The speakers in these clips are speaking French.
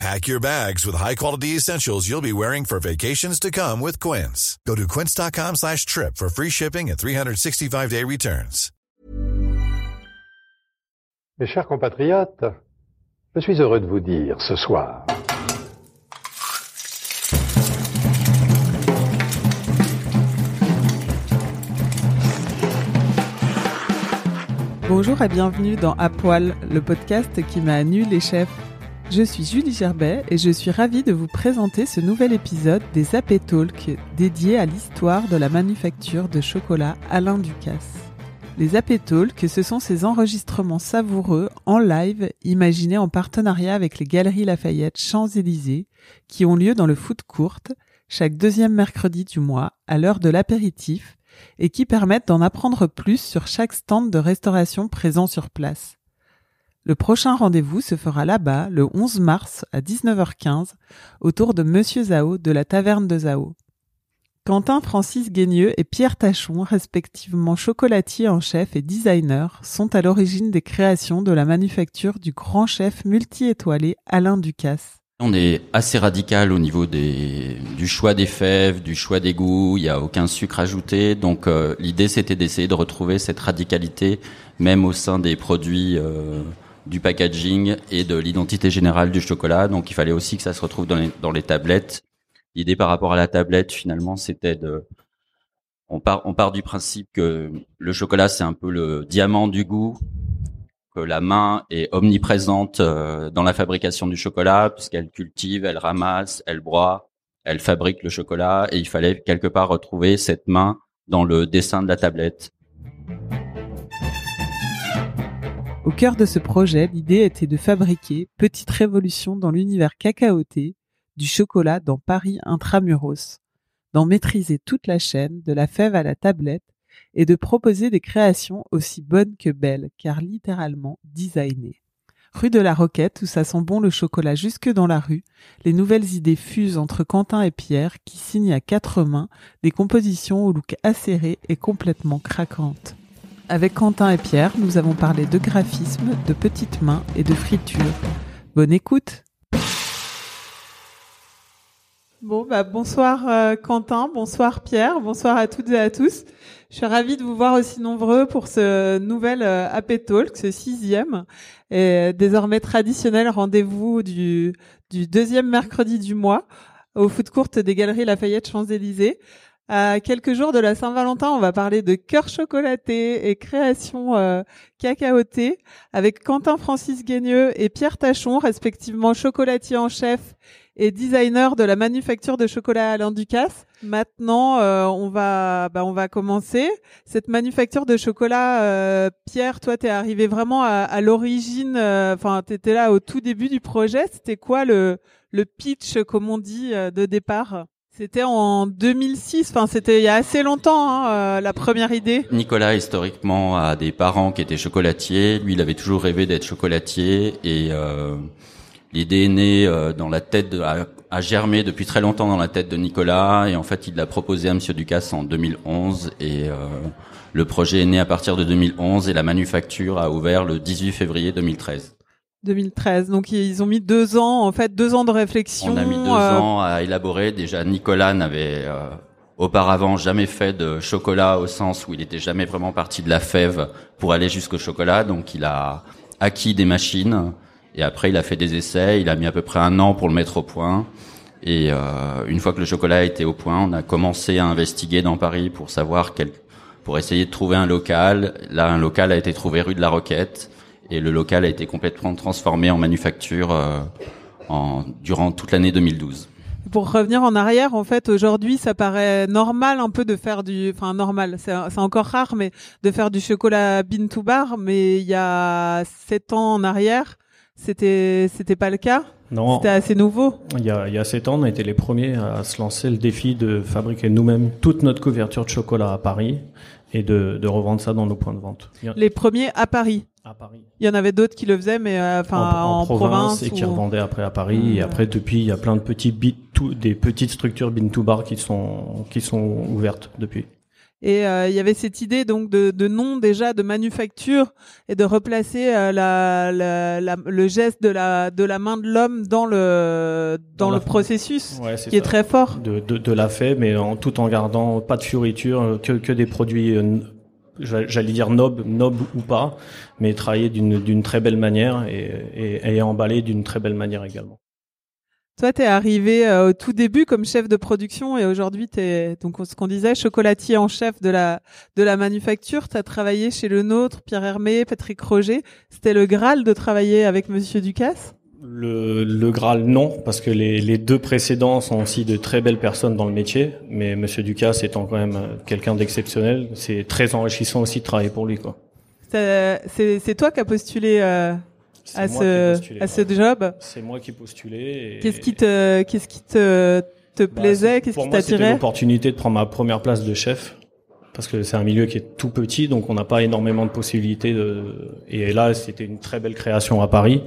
Pack your bags with high-quality essentials you'll be wearing for vacations to come with Quince. Go to quince.com slash trip for free shipping and 365-day returns. Mes chers compatriotes, je suis heureux de vous dire ce soir Bonjour et bienvenue dans À Poil, le podcast qui m'a nu les chefs. Je suis Julie Gerbet et je suis ravie de vous présenter ce nouvel épisode des AP Talk dédié à l'histoire de la manufacture de chocolat Alain Ducasse. Les AP Talk, ce sont ces enregistrements savoureux en live imaginés en partenariat avec les Galeries Lafayette Champs-Élysées qui ont lieu dans le foot court chaque deuxième mercredi du mois à l'heure de l'apéritif et qui permettent d'en apprendre plus sur chaque stand de restauration présent sur place. Le prochain rendez-vous se fera là-bas le 11 mars à 19h15 autour de Monsieur Zao de la taverne de Zao. Quentin Francis Guigneux et Pierre Tachon, respectivement chocolatier en chef et designer, sont à l'origine des créations de la manufacture du grand chef multi-étoilé Alain Ducasse. On est assez radical au niveau du choix des fèves, du choix des goûts. Il n'y a aucun sucre ajouté. Donc euh, l'idée c'était d'essayer de retrouver cette radicalité même au sein des produits euh, du packaging et de l'identité générale du chocolat. Donc il fallait aussi que ça se retrouve dans les, dans les tablettes. L'idée par rapport à la tablette finalement c'était de on part, on part du principe que le chocolat c'est un peu le diamant du goût que la main est omniprésente euh, dans la fabrication du chocolat puisqu'elle cultive, elle ramasse, elle broie, elle fabrique le chocolat et il fallait quelque part retrouver cette main dans le dessin de la tablette. Au cœur de ce projet, l'idée était de fabriquer, petite révolution dans l'univers cacaoté, du chocolat dans Paris intramuros, d'en maîtriser toute la chaîne, de la fève à la tablette, et de proposer des créations aussi bonnes que belles, car littéralement designées. Rue de la Roquette, où ça sent bon le chocolat jusque dans la rue, les nouvelles idées fusent entre Quentin et Pierre, qui signent à quatre mains des compositions au look acéré et complètement craquantes. Avec Quentin et Pierre, nous avons parlé de graphisme, de petites mains et de friture. Bonne écoute Bon, bah, bonsoir euh, Quentin, bonsoir Pierre, bonsoir à toutes et à tous. Je suis ravie de vous voir aussi nombreux pour ce nouvel euh, AP Talk, ce sixième, et désormais traditionnel rendez-vous du, deuxième mercredi du mois au foot court des Galeries Lafayette Champs-Élysées. À quelques jours de la Saint-Valentin, on va parler de cœur chocolaté et création euh, cacaotée avec Quentin Francis Guigneux et Pierre Tachon, respectivement chocolatier en chef et designer de la manufacture de chocolat Alain Ducasse. Maintenant, euh, on va bah, on va commencer cette manufacture de chocolat. Euh, Pierre, toi, t'es arrivé vraiment à, à l'origine. euh, Enfin, t'étais là au tout début du projet. C'était quoi le le pitch, comme on dit, euh, de départ? C'était en 2006. Enfin, c'était il y a assez longtemps hein, euh, la première idée. Nicolas historiquement a des parents qui étaient chocolatiers. Lui, il avait toujours rêvé d'être chocolatier et euh, l'idée est née euh, dans la tête, a, a germé depuis très longtemps dans la tête de Nicolas et en fait, il l'a proposé à Monsieur Ducasse en 2011 et euh, le projet est né à partir de 2011 et la manufacture a ouvert le 18 février 2013. 2013. Donc ils ont mis deux ans, en fait, deux ans de réflexion. On a mis deux euh, ans à élaborer. Déjà, Nicolas n'avait euh, auparavant jamais fait de chocolat au sens où il était jamais vraiment parti de la fève pour aller jusqu'au chocolat. Donc, il a acquis des machines et après, il a fait des essais. Il a mis à peu près un an pour le mettre au point. Et euh, une fois que le chocolat était au point, on a commencé à investiguer dans Paris pour savoir quel, pour essayer de trouver un local. Là, un local a été trouvé rue de la Roquette et le local a été complètement transformé en manufacture euh, en, durant toute l'année 2012. Pour revenir en arrière, en fait, aujourd'hui, ça paraît normal un peu de faire du, enfin normal, c'est encore rare, mais de faire du chocolat bean to bar. Mais il y a sept ans en arrière, c'était c'était pas le cas. Non, C'était assez nouveau. il y, a, il y a sept ans, on a été les premiers à se lancer le défi de fabriquer nous-mêmes toute notre couverture de chocolat à Paris. et de, de revendre ça dans nos points de vente. Les premiers à Paris. À Paris. Il y en avait d'autres qui le faisaient, mais euh, enfin en, en, province, et ou- qui revendaient après à Paris. Et Ouais. après, depuis, il y a plein de petits bit to, des petites structures bin to bar qui sont qui sont ouvertes depuis. Et euh, il y avait cette idée donc de, de nom déjà de manufacture et de replacer euh, la, la, la- le geste de la de la main de l'homme dans le dans, Dans le la- processus Ouais, qui est très fort. de, de, de la fève, mais en, tout en gardant pas de fioriture, que, que des produits, j'allais dire nobles, nobles ou pas, mais travaillés d'une très belle manière et, et, emballés d'une très belle manière également. Toi, t'es arrivé euh, au tout début comme chef de production et aujourd'hui, t'es donc ce qu'on disait chocolatier en chef de la de la manufacture. T'as travaillé chez le nôtre, Pierre Hermé, Patrick Roger. C'était le Graal de travailler avec Monsieur Ducasse? Le, le Graal, non, parce que les, les deux précédents sont aussi de très belles personnes dans le métier, mais Monsieur Ducasse étant quand même quelqu'un d'exceptionnel, c'est très enrichissant aussi de travailler pour lui. quoi. C'est toi qui as postulé euh, à ce postulé, à ouais. ce job. C'est moi qui ai postulé. et- Qu'est-ce qui te qu'est-ce qui te te Bah, plaisait Qu'est-ce pour qui moi, C'était t'attirait? l'opportunité de prendre ma première place de chef parce que c'est un milieu qui est tout petit, donc on n'a pas énormément de possibilités. De... Et là, c'était une très belle création à Paris,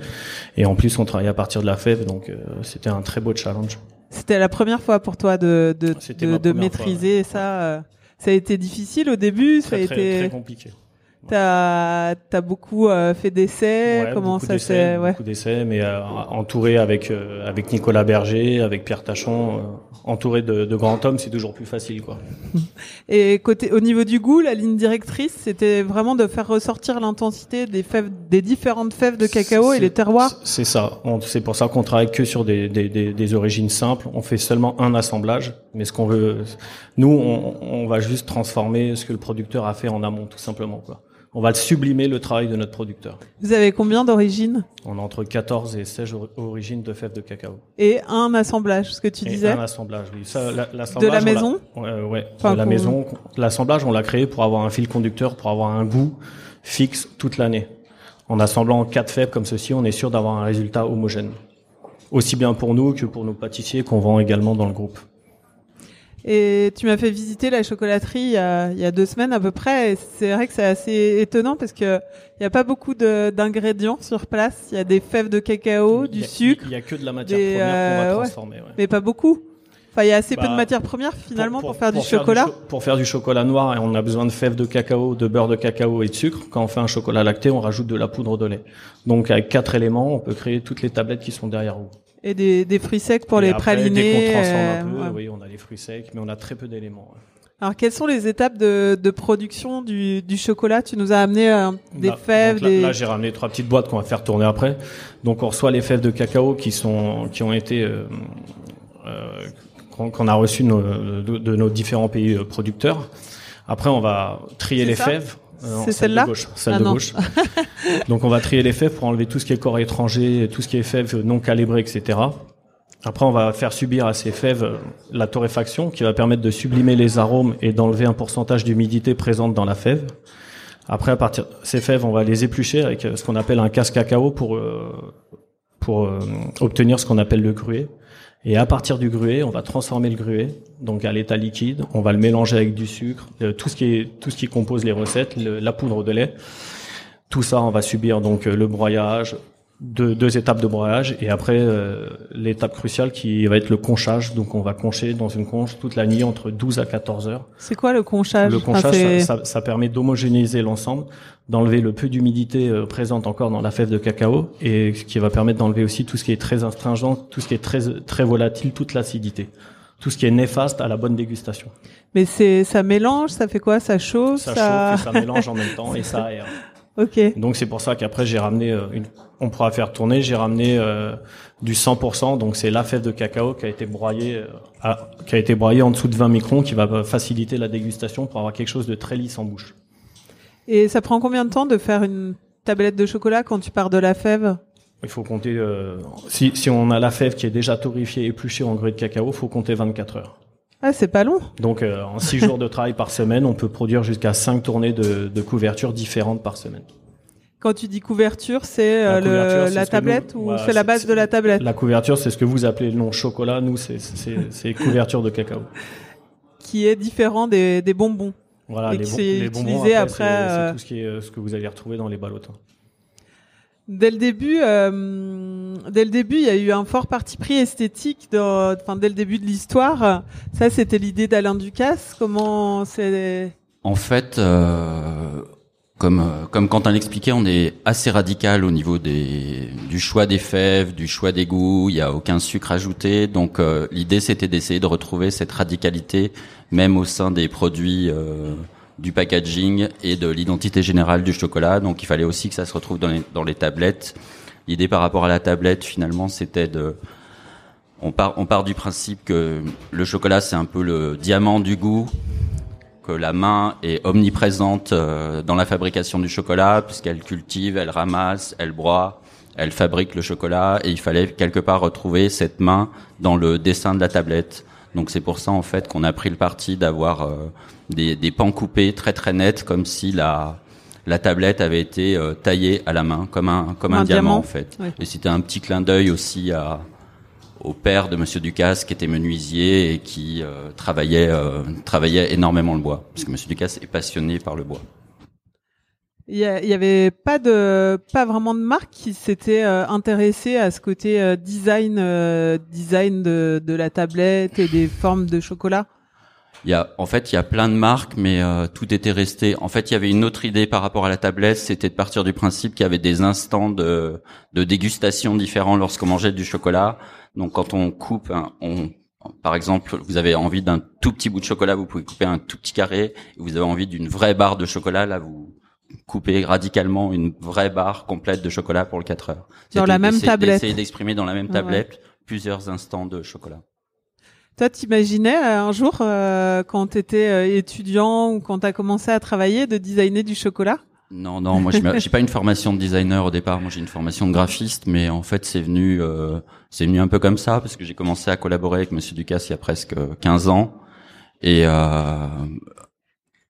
et en plus, on travaillait à partir de la fève, donc euh, c'était un très beau challenge. C'était la première fois pour toi de de, C'était de, maîtriser ça. euh. Ça a été difficile au début. ça a Très, très, été. très compliqué. T'as as beaucoup euh, fait d'essais. Ouais, Comment ça s'est ouais. Beaucoup d'essais, mais euh, entouré avec euh, avec Nicolas Berger, avec Pierre Tachon, euh, entouré de, de grands hommes, c'est toujours plus facile, quoi. Et côté au niveau du goût, la ligne directrice, c'était vraiment de faire ressortir l'intensité des fèves, des différentes fèves de cacao et les terroirs. C'est ça. C'est pour ça qu'on travaille que sur des, des, des, des origines simples. On fait seulement un assemblage. Mais ce qu'on veut, nous, on, on va juste transformer ce que le producteur a fait en amont, tout simplement. Quoi. On va sublimer le travail de notre producteur. Vous avez combien d'origines? On a entre 14 et 16 or- origines de fèves de cacao. et un assemblage, ce que tu et disais? un assemblage, oui. Ça, la- De la on l'a- maison? Ouais, Enfin, de la maison. L'assemblage, on l'a créé pour avoir un fil conducteur, pour avoir un goût fixe toute l'année. En assemblant quatre fèves comme ceci, on est sûr d'avoir un résultat homogène. Aussi bien pour nous que pour nos pâtissiers qu'on vend également dans le groupe. Et tu m'as fait visiter la chocolaterie il y a, il y a deux semaines à peu près. Et c'est vrai que c'est assez étonnant parce que il y a pas beaucoup de- d'ingrédients sur place. Il y a des fèves de cacao, du sucre, Il y a que de la matière des, première qu'on euh, va ouais. transformer. ouais. mais pas beaucoup. Enfin, il y a assez peu Bah, de matières premières finalement pour, faire du chocolat. cho- pour faire du chocolat noir, on a besoin de fèves de cacao, de beurre de cacao et de sucre. Quand on fait un chocolat lacté, on rajoute de la poudre de lait. Donc avec quatre éléments, on peut créer toutes les tablettes qui sont derrière vous. Et des, des fruits secs pour Et les après, pralinés. Dès qu'on transforme euh, un peu, ouais. oui, on a les fruits secs, mais on a très peu d'éléments. ouais. Alors, quelles sont les étapes de, de production du, du chocolat? Tu nous as amené euh, des Là- fèves, là, des... là, j'ai ramené trois petites boîtes qu'on va faire tourner après. Donc on reçoit les fèves de cacao qui sont qui ont été euh, euh, qu'on a reçues de, de nos différents pays euh, producteurs. Après on va trier les ça? fèves. Euh, C'est celle celle-là de gauche, celle Ah de gauche. Donc on va trier les fèves pour enlever tout ce qui est corps étranger, tout ce qui est fèves non calibrées, etc. Après, on va faire subir à ces fèves euh, la torréfaction qui va permettre de sublimer les arômes et d'enlever un pourcentage d'humidité présente dans la fève. Après, à partir de ces fèves, on va les éplucher avec euh, ce qu'on appelle un casse cacao pour pour euh, obtenir ce qu'on appelle le gruet. Et à partir du gruet, on va transformer le gruet donc à l'état liquide. On va le mélanger avec du sucre, euh, tout ce qui est tout ce qui compose les recettes, le- la poudre de lait. Tout ça, on va subir donc euh, le broyage, deux, deux étapes de broyage et après euh, l'étape cruciale qui va être le conchage. Donc on va concher dans une conche toute la nuit entre 12 à 14 heures. C'est quoi le conchage Le conchage, ça, ça- ça permet d'homogénéiser l'ensemble, d'enlever le peu d'humidité euh, présente encore dans la fève de cacao et ce qui va permettre d'enlever aussi tout ce qui est très astringent, tout ce qui est très très volatile, toute l'acidité, tout ce qui est néfaste à la bonne dégustation. Mais c'est ça mélange, ça fait quoi? Ça chauffe, Ça chauffe et ça mélange en même temps et ça aère. Ok. Donc c'est pour ça qu'après j'ai ramené euh, une on pourra faire tourner, j'ai ramené euh, du 100%, donc c'est la fève de cacao qui a été broyée, euh, à- qui a été broyée en dessous de 20 microns, qui va faciliter la dégustation pour avoir quelque chose de très lisse en bouche. Et ça prend combien de temps de faire une tablette de chocolat quand tu pars de la fève? Il faut compter, euh, si, si on a la fève qui est déjà torréfiée, épluchée en grès de cacao, faut compter 24 heures. Ah, c'est pas long. Donc euh, en 6 jours de travail par semaine, on peut produire jusqu'à 5 tournées de, de couverture différentes par semaine. Quand tu dis couverture, c'est euh, La le- ce tablette nous- ou c'est la base de la tablette? La couverture, c'est ce que vous appelez le nom chocolat, nous c'est- couverture de cacao. qui est différent des, des bonbons. Voilà, Et les, qui bon- s'est les bonbons, utilisé après, après, c'est- tout ce, qui est, ce que vous allez retrouver dans les ballottes. Dès le début, euh, dès le début, il y a eu un fort parti pris esthétique. Enfin, dès le début de l'histoire, ça, c'était l'idée d'Alain Ducasse. Comment c'est En fait, euh, comme euh, comme Quentin l'expliquait, on est assez radical au niveau des du choix des fèves, du choix des goûts. Il y a aucun sucre ajouté, donc euh, l'idée c'était d'essayer de retrouver cette radicalité même au sein des produits. Du packaging et de l'identité générale du chocolat. Donc il fallait aussi que ça se retrouve dans les, dans les tablettes. L'idée par rapport à la tablette, finalement, c'était de... On part, on part du principe que le chocolat, c'est un peu le diamant du goût, que la main est omniprésente euh, dans la fabrication du chocolat, puisqu'elle cultive, elle ramasse, elle broie, elle fabrique le chocolat, et il fallait quelque part retrouver cette main dans le dessin de la tablette. Donc c'est pour ça en fait qu'on a pris le parti d'avoir euh, des, des pans coupés très très nets, comme si la la tablette avait été euh, taillée à la main, comme un comme un, Un diamant, diamant, en fait. ouais. Et c'était un petit clin d'œil aussi à au père de Monsieur Ducasse qui était menuisier et qui euh, travaillait euh, travaillait énormément le bois, parce que Monsieur Ducasse est passionné par le bois. Il y, a- il y avait pas de, pas vraiment de marque qui s'était euh, intéressée à ce côté euh, design, euh, design de, de la tablette et des formes de chocolat? Il y a, en fait, il y a plein de marques, mais euh, tout était resté. En fait, il y avait une autre idée par rapport à la tablette, c'était de partir du principe qu'il y avait des instants de, de dégustation différents lorsqu'on mangeait du chocolat. Donc, quand on coupe, on, par exemple, vous avez envie d'un tout petit bout de chocolat, vous pouvez couper un tout petit carré. Et vous avez envie d'une vraie barre de chocolat, là, vous coupez radicalement une vraie barre complète de chocolat pour le 4 heures. Dans la même tablette. D'essayer d'exprimer dans la même Ouais. tablette plusieurs instants de chocolat. Toi, t'imaginais euh, un jour, euh, quand t'étais euh, étudiant ou quand t'as commencé à travailler, de designer du chocolat? Non, non, moi j'ai pas une formation de designer au départ. Moi j'ai une formation de graphiste, mais en fait c'est venu, euh, c'est venu un peu comme ça parce que j'ai commencé à collaborer avec Monsieur Ducasse il y a presque 15 ans. Et euh,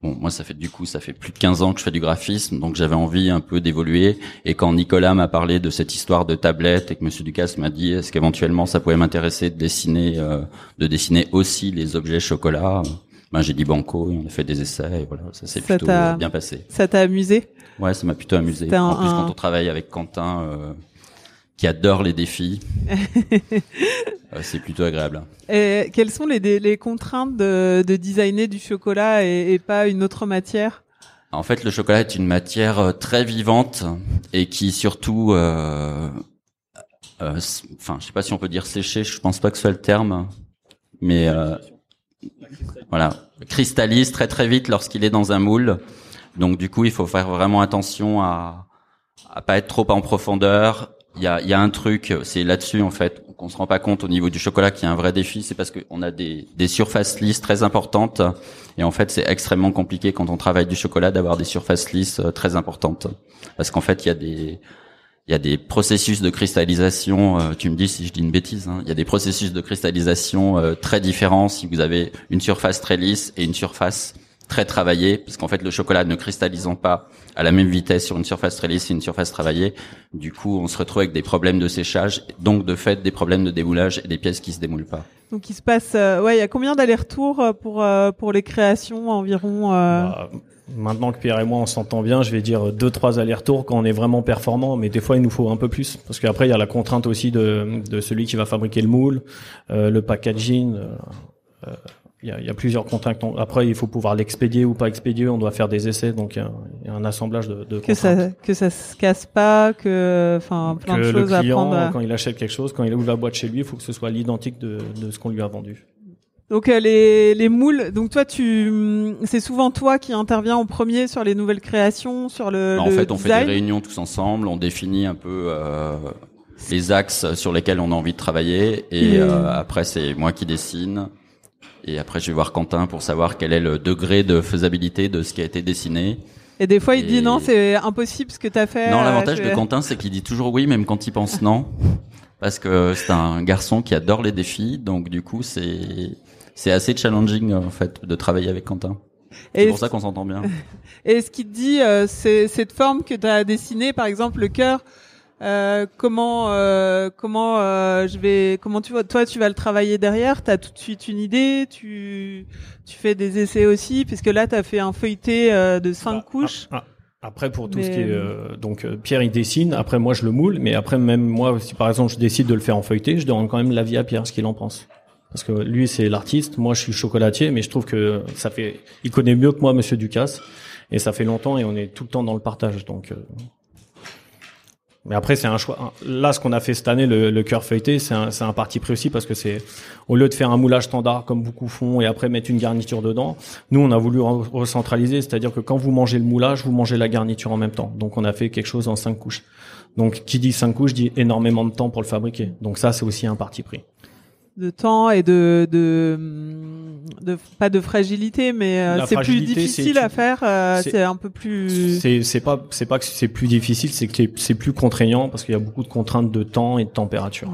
bon, moi ça fait du coup ça fait plus de 15 ans que je fais du graphisme, donc j'avais envie un peu d'évoluer. Et quand Nicolas m'a parlé de cette histoire de tablette et que Monsieur Ducasse m'a dit est-ce qu'éventuellement ça pouvait m'intéresser de dessiner, euh, de dessiner aussi les objets chocolat. Ben, j'ai dit banco et on a fait des essais et voilà, ça s'est plutôt bien passé. Ça t'a amusé? Ouais, ça m'a plutôt amusé. Un- en plus, quand on travaille avec Quentin, euh, qui adore les défis, c'est plutôt agréable. Et quelles sont les, les contraintes de, de designer du chocolat et, et pas une autre matière? En fait, le chocolat est une matière euh, très vivante et qui surtout, euh, euh, enfin, je sais pas si on peut dire sécher, je pense pas que ce soit le terme, mais euh, voilà, cristallise très très vite lorsqu'il est dans un moule. Donc du coup, il faut faire vraiment attention à à pas être trop en profondeur. Il y a, y a un truc, c'est là-dessus en fait, qu'on se rend pas compte au niveau du chocolat qu'il y a un vrai défi, c'est parce qu'on a des, des surfaces lisses très importantes. Et en fait c'est extrêmement compliqué quand on travaille du chocolat d'avoir des surfaces lisses euh, très importantes. Parce qu'en fait il y a des il y a des processus de cristallisation, euh, tu me dis si je dis une bêtise, hein, il y a des processus de cristallisation euh, très différents. Si vous avez une surface très lisse et une surface très travaillée, parce qu'en fait le chocolat ne cristallisant pas à la même vitesse sur une surface très lisse et une surface travaillée, du coup on se retrouve avec des problèmes de séchage, donc de fait des problèmes de démoulage et des pièces qui se démoulent pas. Donc il se passe, euh, ouais, il y a combien d'allers-retours euh, pour euh, pour les créations environ euh, Bah, maintenant que Pierre et moi on s'entend bien, je vais dire deux trois allers-retours quand on est vraiment performant, mais des fois il nous faut un peu plus parce qu'après il y a la contrainte aussi de, de celui qui va fabriquer le moule, euh, le packaging. Il y, a, il y a plusieurs contraintes. Après, il faut pouvoir l'expédier ou pas expédier. On doit faire des essais, donc il y a, il y a un assemblage de, de que contraintes. ça que ça se casse pas, que enfin plein que de le choses à client, prendre. à- quand il achète quelque chose, quand il ouvre la boîte chez lui, il faut que ce soit l'identique de, de ce qu'on lui a vendu. Donc euh, les les moules. Donc toi tu, c'est souvent toi qui interviens en premier sur les nouvelles créations, sur le. Bah, en le fait, on fait des réunions tous ensemble, on définit un peu euh, les axes sur lesquels on a envie de travailler, et Et- euh, après c'est moi qui dessine. Et après, je vais voir Quentin pour savoir quel est le degré de faisabilité de ce qui a été dessiné. Et des fois il Et- dit non, c'est impossible ce que t'as fait. Non, euh, l'avantage de Quentin, c'est qu'il dit toujours oui, même quand il pense non, parce que c'est un garçon qui adore les défis, donc du coup, c'est c'est assez challenging en fait de travailler avec Quentin. C'est pour ça qu'on s'entend bien. Et ce qui te dit, euh, c'est cette forme que tu as dessinée, par exemple le cœur, Euh, comment euh, comment euh, je vais comment tu vois toi tu vas le travailler derrière? Tu as tout de suite une idée? Tu tu fais des essais aussi? Puisque là tu as fait un feuilleté euh, de cinq Bah, couches. ah, ah. Après pour tout Mais- ce qui est euh, donc euh, Pierre il dessine, après moi je le moule, mais après même moi si par exemple je décide de le faire en feuilleté, je demande quand même l'avis à Pierre ce qu'il en pense. Parce que lui c'est l'artiste, moi je suis chocolatier, mais je trouve que ça fait, il connaît mieux que moi Monsieur Ducasse, et ça fait longtemps et on est tout le temps dans le partage, donc. euh, Mais après c'est un choix. Là ce qu'on a fait cette année, le, le cœur feuilleté, c'est un, un parti pris aussi parce que c'est au lieu de faire un moulage standard comme beaucoup font et après mettre une garniture dedans, nous, on a voulu re- recentraliser, c'est-à-dire que quand vous mangez le moulage, vous mangez la garniture en même temps. Donc, on a fait quelque chose en cinq couches. Donc, qui dit cinq couches dit énormément de temps pour le fabriquer. Donc, ça, c'est aussi un parti pris. De temps et de de, de pas de fragilité mais euh, c'est plus difficile à faire euh, c'est- un peu plus C'est, pas, c'est pas que c'est plus difficile, c'est que c'est- c'est plus contraignant parce qu'il y a beaucoup de contraintes de temps et de température.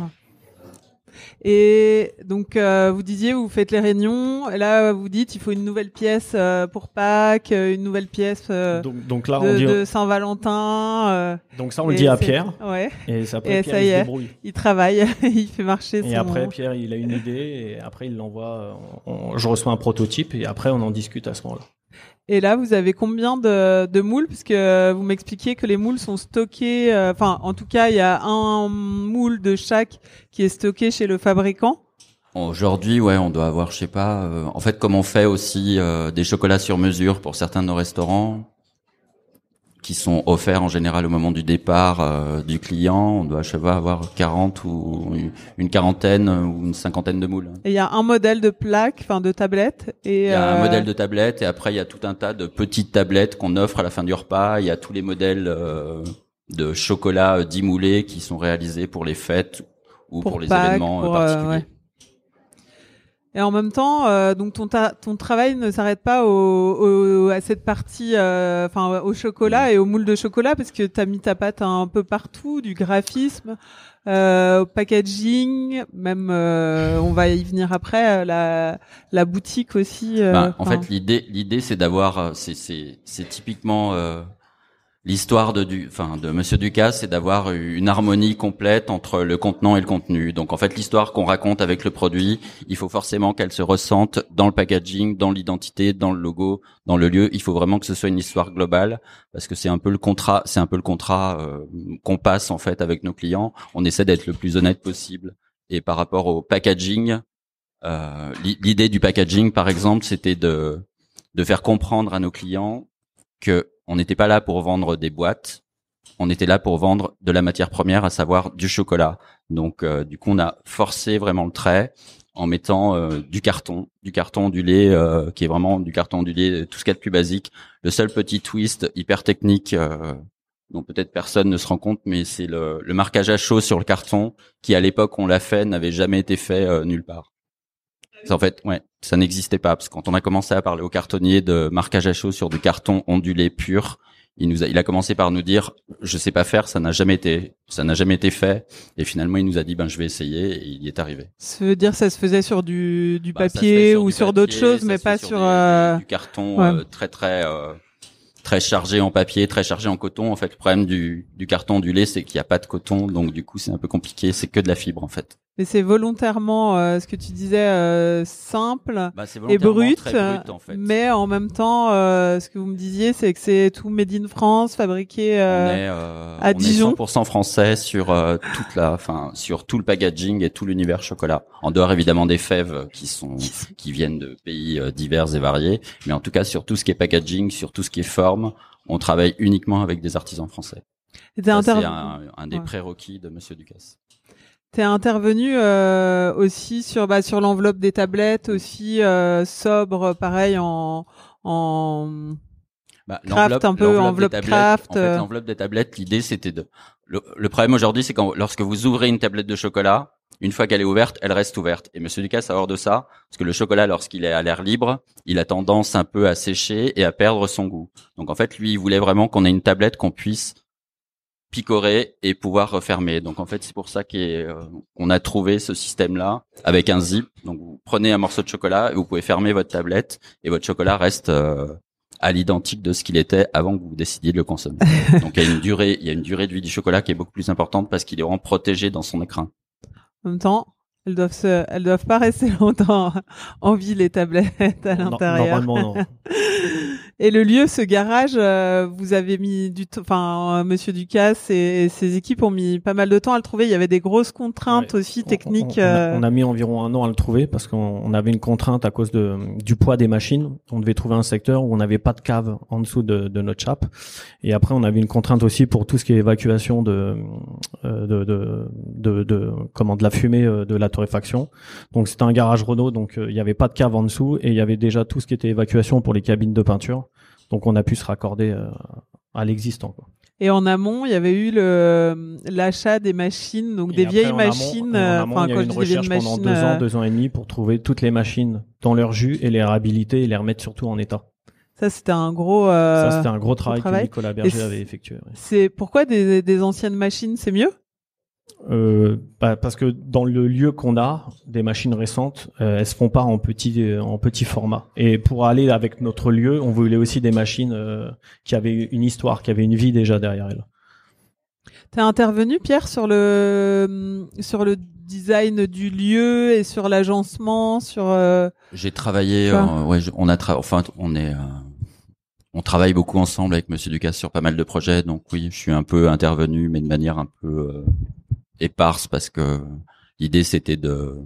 Et donc, euh, vous disiez, vous faites les réunions. Et là, vous dites, il faut une nouvelle pièce euh, pour Pâques, euh, une nouvelle pièce euh, Donc, donc là, on de, dit, de Saint-Valentin. donc ça, on le dit à Pierre. Ouais. Et ça, après, Et Pierre, ça il y se est. débrouille. Il travaille, il fait marcher son. Et après, Pierre, il a une idée, et après, il l'envoie. je reçois un prototype, et après, on en discute à ce moment-là. Et là, vous avez combien de, de moules? Puisque vous m'expliquiez que les moules sont stockés. euh, Enfin, en tout cas, il y a un moule de chaque qui est stocké chez le fabricant. Aujourd'hui, ouais, on doit avoir, je sais pas. euh, en fait, comme on fait aussi euh, des chocolats sur mesure pour certains de nos restaurants, qui sont offerts en général au moment du départ euh, du client, on doit, je sais pas, avoir 40 ou une quarantaine ou une cinquantaine de moules. Et il y a un modèle de plaque, enfin de tablette. Et Il y a euh, un modèle de tablette et après il y a tout un tas de petites tablettes qu'on offre à la fin du repas. Il y a tous les modèles euh, de chocolat euh, dimoulé qui sont réalisés pour les fêtes ou pour, Pour les Pâques, événements euh, pour, euh, particuliers. ouais. Et en même temps, euh, donc ton, ta- ton travail ne s'arrête pas au, au- à cette partie, euh, enfin au chocolat et au moule de chocolat, parce que tu as mis ta pâte un peu partout, du graphisme, euh, au packaging, même euh, on va y venir après, euh, la, la boutique aussi. Ben, en fait, l'idée, l'idée, c'est d'avoir, c'est, c'est, c'est typiquement euh, l'histoire de du, enfin, de Monsieur Ducasse, c'est d'avoir une harmonie complète entre le contenant et le contenu. Donc, en fait, l'histoire qu'on raconte avec le produit, il faut forcément qu'elle se ressente dans le packaging, dans l'identité, dans le logo, dans le lieu. Il faut vraiment que ce soit une histoire globale, parce que c'est un peu le contrat, c'est un peu le contrat euh, qu'on passe en fait avec nos clients. On essaie d'être le plus honnête possible. Et par rapport au packaging, euh, l'i- l'idée du packaging, par exemple, c'était de de faire comprendre à nos clients que on n'était pas là pour vendre des boîtes, on était là pour vendre de la matière première, à savoir du chocolat. Donc, euh, du coup, on a forcé vraiment le trait en mettant euh, du carton, du carton ondulé, euh, qui est vraiment du carton ondulé, tout ce qu'il y a de plus basique. Le seul petit twist hyper technique euh, dont peut-être personne ne se rend compte, mais c'est le, le marquage à chaud sur le carton qui, à l'époque, on l'a fait, n'avait jamais été fait euh, nulle part. C'est En fait, ouais, ça n'existait pas parce que quand on a commencé à parler au cartonnier de marquage à chaud sur du carton ondulé pur, il nous a, il a commencé par nous dire, je sais pas faire, ça n'a jamais été, ça n'a jamais été fait. Et finalement, il nous a dit, ben je vais essayer, et il y est arrivé. Ça veut dire ça se faisait sur du, du Bah, papier ou du sur d'autres choses, mais pas sur. des- euh, du carton ouais. euh, très très euh, très chargé en papier, très chargé en coton. En fait, le problème du, du carton ondulé, c'est qu'il n'y a pas de coton, donc du coup, c'est un peu compliqué. C'est que de la fibre en fait. Mais c'est volontairement euh, ce que tu disais euh, simple Bah, c'est et brut, brut en fait. mais en même temps, euh, ce que vous me disiez, c'est que c'est tout made in France, fabriqué. euh, on est, euh, à on est Dijon. 100% français sur euh, toute la, enfin sur tout le packaging et tout l'univers chocolat. En dehors évidemment des fèves qui sont qui viennent de pays divers et variés, mais en tout cas sur tout ce qui est packaging, sur tout ce qui est forme, on travaille uniquement avec des artisans français. C'est un, un des Ouais. prérequis de Monsieur Ducasse. T'es intervenu euh, aussi sur bah, sur l'enveloppe des tablettes, aussi euh, sobre, pareil en en Bah, Craft, un peu enveloppe des craft, En fait, euh. l'enveloppe des tablettes, l'idée c'était de. Le, le problème aujourd'hui, c'est quand lorsque vous ouvrez une tablette de chocolat, une fois qu'elle est ouverte, elle reste ouverte. Et Monsieur Ducasse a hors de ça, parce que le chocolat, lorsqu'il est à l'air libre, il a tendance un peu à sécher et à perdre son goût. Donc en fait, lui, il voulait vraiment qu'on ait une tablette qu'on puisse picorer et pouvoir refermer. Donc en fait, c'est pour ça qu'on a trouvé ce système-là avec un zip. Donc vous prenez un morceau de chocolat et vous pouvez fermer votre tablette et votre chocolat reste euh, à l'identique de ce qu'il était avant que vous décidiez de le consommer. Donc il y a une durée, il y a une durée de vie du chocolat qui est beaucoup plus importante parce qu'il est vraiment protégé dans son écrin. En même temps, elles doivent se, elles doivent pas rester longtemps en vie les tablettes à l'intérieur. Normalement non. Et le lieu, ce garage, euh, vous avez mis du, temps, enfin, euh, Monsieur Ducasse et, ses équipes ont mis pas mal de temps à le trouver. Il y avait des grosses contraintes aussi techniques. On, on, euh. on, a, mis environ un an à le trouver parce qu'on avait une contrainte à cause de du poids des machines. On devait trouver un secteur où on n'avait pas de cave en dessous de, de, notre chape. Et après, on avait une contrainte aussi pour tout ce qui est évacuation de de, de, de, de comment de la fumée de la torréfaction. Donc c'était un garage Renault, donc il n'y avait pas de cave en dessous et il y avait déjà tout ce qui était évacuation pour les cabines de peinture. Donc on a pu se raccorder euh, à l'existant. Et en amont, il y avait eu le l'achat des machines, donc Et des après, vieilles en machines. Amont, en amont, enfin, il y a eu une recherche pendant machines, deux ans, euh, deux ans et demi pour trouver toutes les machines dans leur jus et les réhabiliter et les remettre surtout en état. Ça, c'était un gros. euh, Ça, c'était un gros travail, travail. que Nicolas Berger avait effectué. ouais. C'est pourquoi des, des anciennes machines, c'est mieux? Euh, bah, parce que dans le lieu qu'on a, des machines récentes, euh, elles se font pas en petit euh, en petit format. Et pour aller avec notre lieu, on voulait aussi des machines euh, qui avaient une histoire, qui avaient une vie déjà derrière elles. T'es intervenu, Pierre, sur le sur le design du lieu et sur l'agencement, sur. euh, J'ai travaillé, Quoi euh, ouais, je- on a, tra- enfin, on est, euh, on travaille beaucoup ensemble avec Monsieur Ducasse sur pas mal de projets, donc oui, je suis un peu intervenu, mais de manière un peu euh, éparse parce que l'idée c'était de,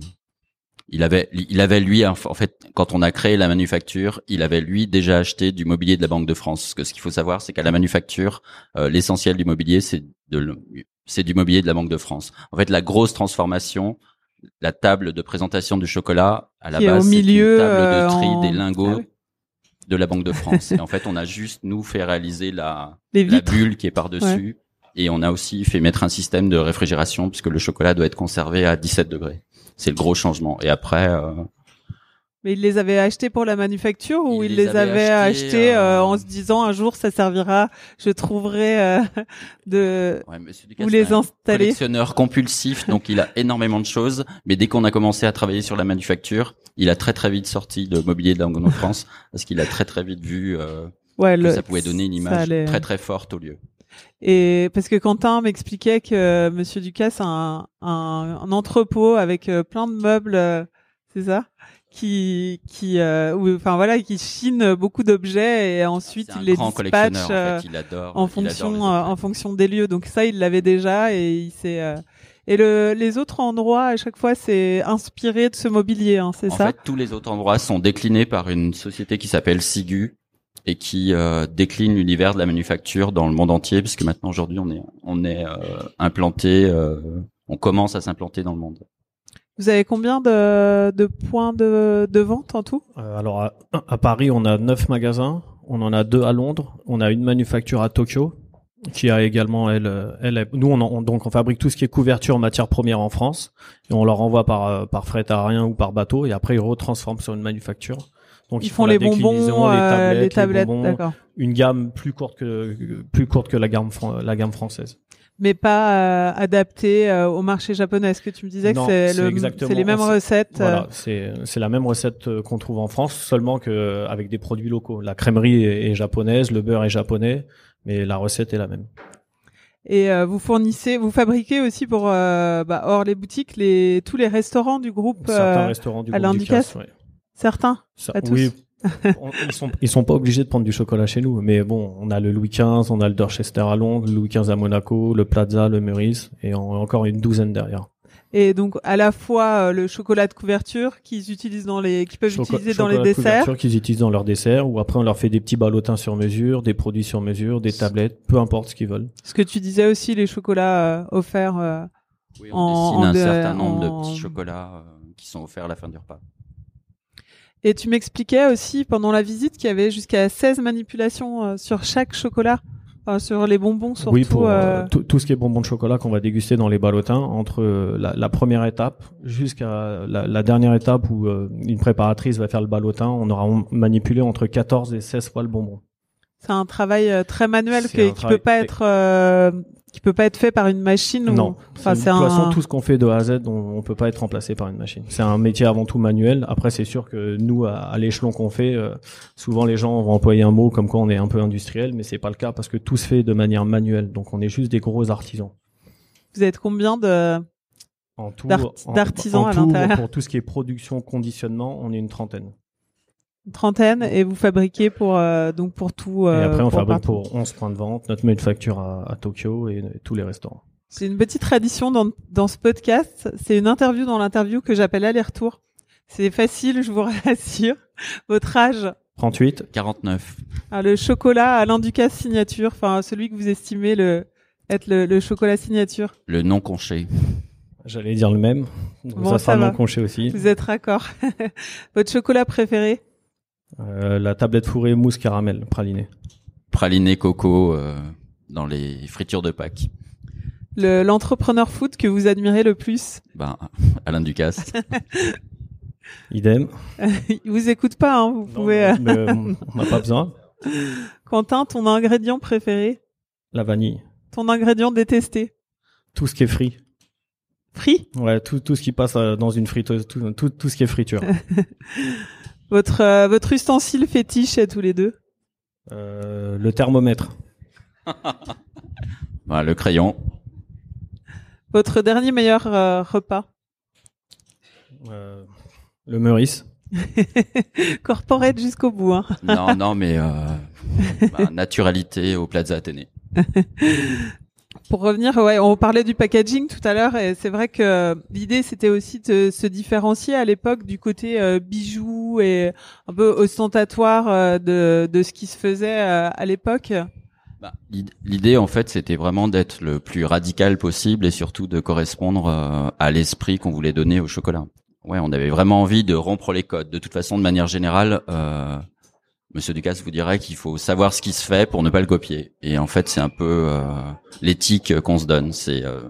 il avait, il avait lui, en fait, quand on a créé la manufacture, il avait lui déjà acheté du mobilier de la Banque de France. Parce que ce qu'il faut savoir, c'est qu'à la manufacture, euh, l'essentiel du mobilier, c'est de, le- c'est du mobilier de la Banque de France. En fait, la grosse transformation, la table de présentation du chocolat, à la Qui base, c'est une table euh, de tri en- des lingots Ah oui. de la Banque de France. et en fait, on a juste nous fait réaliser la, bulle qui est par dessus. Et on a aussi fait mettre un système de réfrigération puisque le chocolat doit être conservé à 17 degrés. C'est le gros changement. Et après, euh, Mais il les avait achetés pour la manufacture ou Il il les les avait achetés, achetés euh, euh, en se disant un jour ça servira, je trouverai de ouais, Ducasse, vous les installer. collectionneur compulsif, donc il a énormément de choses. Mais dès qu'on a commencé à travailler sur la manufacture, il a très très vite sorti le mobilier de de France parce qu'il a très très vite vu Ouais, que le- ça pouvait donner une image allait- très très forte au lieu. Et parce que Quentin m'expliquait que Monsieur Ducasse a un, un, un entrepôt avec euh, plein de meubles, euh, c'est ça, qui qui euh, ou- enfin voilà, qui chine beaucoup d'objets et ensuite il les dispatche euh, en fait, il adore. en il fonction adore euh, en fonction des lieux. Donc ça, il l'avait déjà et il s'est euh, et le, les autres endroits à chaque fois c'est inspiré de ce mobilier, hein, c'est En ça? fait, tous les autres endroits sont déclinés par une société qui s'appelle Sigu et qui euh, décline l'univers de la manufacture dans le monde entier, puisque maintenant aujourd'hui on est on est euh, implanté, euh, on commence à s'implanter dans le monde. Vous avez combien de, de points de, de vente en tout? Euh, alors à, à Paris, on a neuf magasins, on en a deux à Londres, on a une manufacture à Tokyo qui a également elle, elle est- nous on, en- on- donc on fabrique tout ce qui est couverture matière première en France. Et on leur envoie par par fret aérien ou par bateau. Et après ils retransforment sur une manufacture. Donc Ils font les bonbons, les euh, tablettes, les tablettes, bonbons, d'accord. une gamme plus courte que plus courte que la gamme fran- la gamme française. Mais pas euh, adapté euh, au marché japonais. Est-ce que tu me disais Non, que c'est c'est le, c'est les mêmes recettes Voilà, c'est c'est la même recette qu'on trouve en France, seulement que avec des produits locaux. La crèmerie est, est japonaise, le beurre est japonais, mais la recette est la même. Et euh, vous fournissez, vous fabriquez aussi pour euh, bah, hors les boutiques, les tous les restaurants du groupe. Certains euh, restaurants du à groupe ouais. Certains. Ça- Pas tous. Oui. On- ils sont ils sont pas obligés de prendre du chocolat chez nous, mais bon, on a le Louis XV, on a le Dorchester à Londres, le Louis XV à Monaco, le Plaza, le Meurice, et en- encore une douzaine derrière. Et donc à la fois euh, le chocolat de couverture qu'ils utilisent dans les, qu'ils peuvent Choco- utiliser dans les chocolat de desserts. couverture qu'ils utilisent dans leurs desserts, ou après on leur fait des petits ballotins sur mesure, des produits sur mesure, des tablettes, peu importe ce qu'ils veulent. Ce que tu disais aussi, les chocolats euh, offerts. euh, Oui, on En- dessine en un de- certain nombre en- de petits chocolats euh, qui sont offerts à la fin du repas. Et tu m'expliquais aussi pendant la visite qu'il y avait jusqu'à 16 manipulations euh, sur chaque chocolat, enfin, sur les bonbons surtout. oui, pour euh, euh, tout, ce qui est bonbons de chocolat qu'on va déguster dans les ballotins, entre la, la première étape jusqu'à la, la dernière étape où une préparatrice va faire le ballotin, on aura manipulé entre 14 et 16 fois le bonbon. C'est un travail euh, très manuel que- qui travail- peut pas être euh, qui peut pas être fait par une machine. ou- Non. Enfin, c'est de toute un- façon, tout ce qu'on fait de A à Z, on, on peut pas être remplacé par une machine. C'est un métier avant tout manuel. Après, c'est sûr que nous, à, à l'échelon qu'on fait, euh, souvent les gens vont employer un mot comme quoi on est un peu industriel, mais c'est pas le cas parce que tout se fait de manière manuelle. Donc, on est juste des gros artisans. Vous êtes combien de d'artisans à l'intérieur. Pour tout ce qui est production, conditionnement, on est une trentaine. Une trentaine et vous fabriquez pour euh, donc pour tout. Et euh, après, on fabrique partout. pour 11 points de vente, notre manufacture à, à Tokyo et, et tous les restaurants. C'est une petite tradition dans, dans ce podcast. C'est une interview dans l'interview que j'appelle aller-retour. C'est facile, je vous rassure. Votre âge, 38, 49. Ah, le chocolat Alain Ducasse signature, enfin celui que vous estimez le être le, le chocolat signature. Le non conché. j'allais dire le même. Donc Bon, ça ça sera va. non conché aussi. Vous êtes raccord. Votre chocolat préféré? Euh, la tablette fourrée mousse caramel praliné. Praliné coco euh, dans les fritures de Pâques. Le- L'entrepreneur foot que vous admirez le plus Ben, Alain Ducasse. Idem. Il vous écoute pas, hein, vous pouvez. euh, Mais, euh, on n'a pas besoin. Quentin, ton ingrédient préféré? La vanille. Ton ingrédient détesté? Tout ce qui est frit. Frit? Ouais, tout, tout ce qui passe euh, dans une friteuse, tout, tout, tout ce qui est friture. Votre euh, votre ustensile fétiche à tous les deux Euh, le thermomètre. Voilà, le crayon. Votre dernier meilleur euh, repas Euh, le Meurice. Corporate jusqu'au bout. Hein. Non, non, mais euh, ben, naturalité au Plaza Athénée. Pour revenir, ouais, on parlait du packaging tout à l'heure et c'est vrai que l'idée c'était aussi de se différencier à l'époque du côté euh, bijoux et un peu ostentatoire euh, de, de ce qui se faisait euh, à l'époque. Bah, l'id- L'idée, en fait, c'était vraiment d'être le plus radical possible et surtout de correspondre euh, à l'esprit qu'on voulait donner au chocolat. Ouais, on avait vraiment envie de rompre les codes. De toute façon, de manière générale, Monsieur Ducasse vous dirait qu'il faut savoir ce qui se fait pour ne pas le copier. Et en fait, c'est un peu euh, l'éthique qu'on se donne. C'est euh,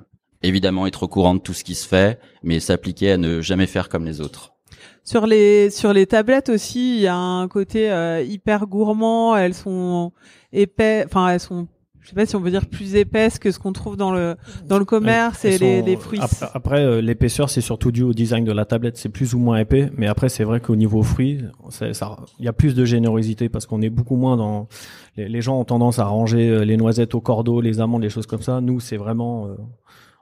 évidemment être au courant de tout ce qui se fait, mais s'appliquer à ne jamais faire comme les autres. Sur les sur les tablettes aussi, il y a un côté euh, hyper gourmand. Elles sont épais, enfin elles sont, je sais pas si on veut dire plus épaisses que ce qu'on trouve dans le dans le commerce Elles et les, sont- les fruits. Après, après, euh, l'épaisseur, c'est surtout dû au design de la tablette. C'est plus ou moins épais, mais après, c'est vrai qu'au niveau fruits, il y a plus de générosité parce qu'on est beaucoup moins dans. Les, les gens ont tendance à ranger euh, les noisettes au cordeau, les amandes, les choses comme ça. Nous, c'est vraiment, euh,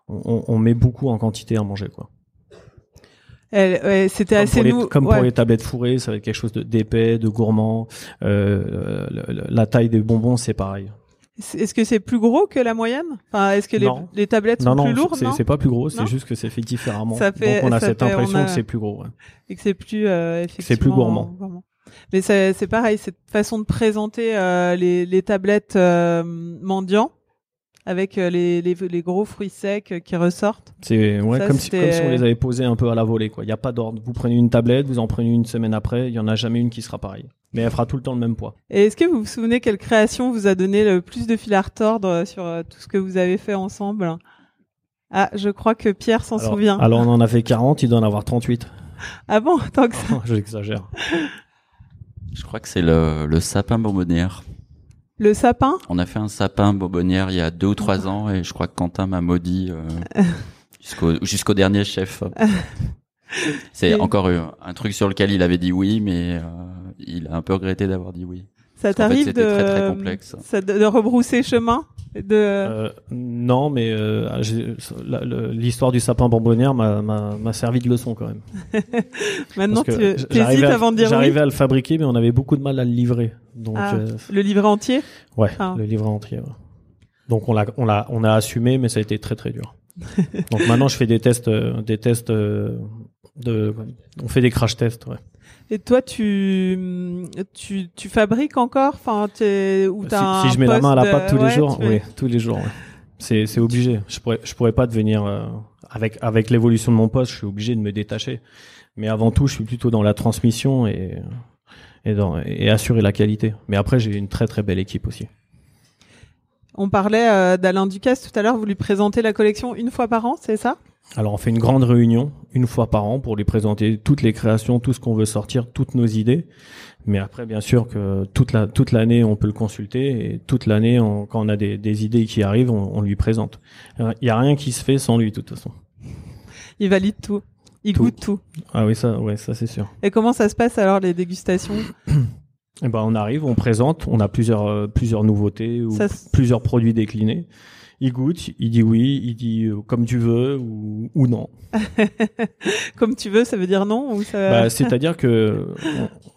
on, on met beaucoup en quantité à manger, quoi. Ouais, C'était assez pour les, comme ouais. pour les tablettes fourrées, ça va être quelque chose de- d'épais, de gourmand. Euh, le- le- la taille des bonbons, c'est pareil. Est-ce que c'est plus gros que la moyenne? Enfin, est-ce que les, tablettes Non, sont non, plus lourdes? non? c'est pas plus gros, c'est juste que c'est fait différemment. Ça fait- Donc on a cette fait- impression a- que c'est plus gros. ouais. et que c'est plus euh, effectivement C'est plus gourmand. Mais c'est c'est pareil, cette façon de présenter euh, les, les tablettes euh, mendiants avec euh, les, les, les gros fruits secs euh, qui ressortent. C'est ouais, Ça, comme, si, c'était- comme si on les avait posés un peu à la volée. quoi. Il n'y a pas d'ordre. Vous prenez une tablette, vous en prenez une semaine après, il y en a jamais une qui sera pareille. Mais elle fera tout le temps le même poids. Et est-ce que vous vous souvenez quelle création vous a donné le plus de fil à retordre sur euh, tout ce que vous avez fait ensemble? Ah, je crois que Pierre s'en Alors, souvient. alors on en a fait 40, il doit en avoir 38. Ah bon, tant que ça. J'exagère. Je crois que c'est le, le sapin bonbonnière. Le sapin? On a fait un sapin bonbonnière il y a deux ou trois ans et je crois que Quentin m'a maudit euh, jusqu'au dernier chef. C'est Et- encore un, truc sur lequel il avait dit oui, mais euh, il a un peu regretté d'avoir dit oui. Ça fait, t'arrive de, très, très complexe. ça- de, de rebrousser chemin? De... Euh, non, mais euh, l'histoire du sapin bonbonnière m'a- servi de leçon quand même. Maintenant, tu hésites avant de dire oui. J'arrivais à le fabriquer, mais on avait beaucoup de mal à le livrer. Donc, Ah, euh, Le livret entier? Ouais, Ah. le livret entier. ouais. Donc on l'a, on l'a, on a assumé, mais ça a été très très dur. Donc maintenant, je fais des tests, des tests de, on fait des crash tests. Ouais. Et toi, tu, tu, tu fabriques encore? Enfin, ou Si, si je mets la main à la pâte tous euh, les ouais, jours, oui, tous les jours. ouais. C'est, c'est obligé. Je pourrais, je pourrais pas devenir euh, avec avec l'évolution de mon poste, je suis obligé de me détacher. Mais avant tout, je suis plutôt dans la transmission et et, dans, et assurer la qualité. Mais après, j'ai une très très belle équipe aussi. On parlait euh, d'Alain Ducasse tout à l'heure. Vous lui présentez la collection une fois par an, c'est ça? Alors on fait une grande réunion une fois par an pour lui présenter toutes les créations, tout ce qu'on veut sortir, toutes nos idées. Mais après, bien sûr que toute la toute l'année, on peut le consulter et toute l'année, quand on a des, des, idées qui arrivent, on, lui présente. Il y a rien qui se fait sans lui, de toute façon. Il valide tout. Il goûte tout. Ah oui, ça, ouais, ça c'est sûr. Et comment ça se passe alors les dégustations eh ben, on arrive, on présente, on a plusieurs euh, plusieurs nouveautés ou plusieurs produits déclinés il goûte, il dit oui, il dit euh, comme tu veux ou, ou non. comme tu veux, ça veut dire non ou ça... bah, C'est-à-dire que,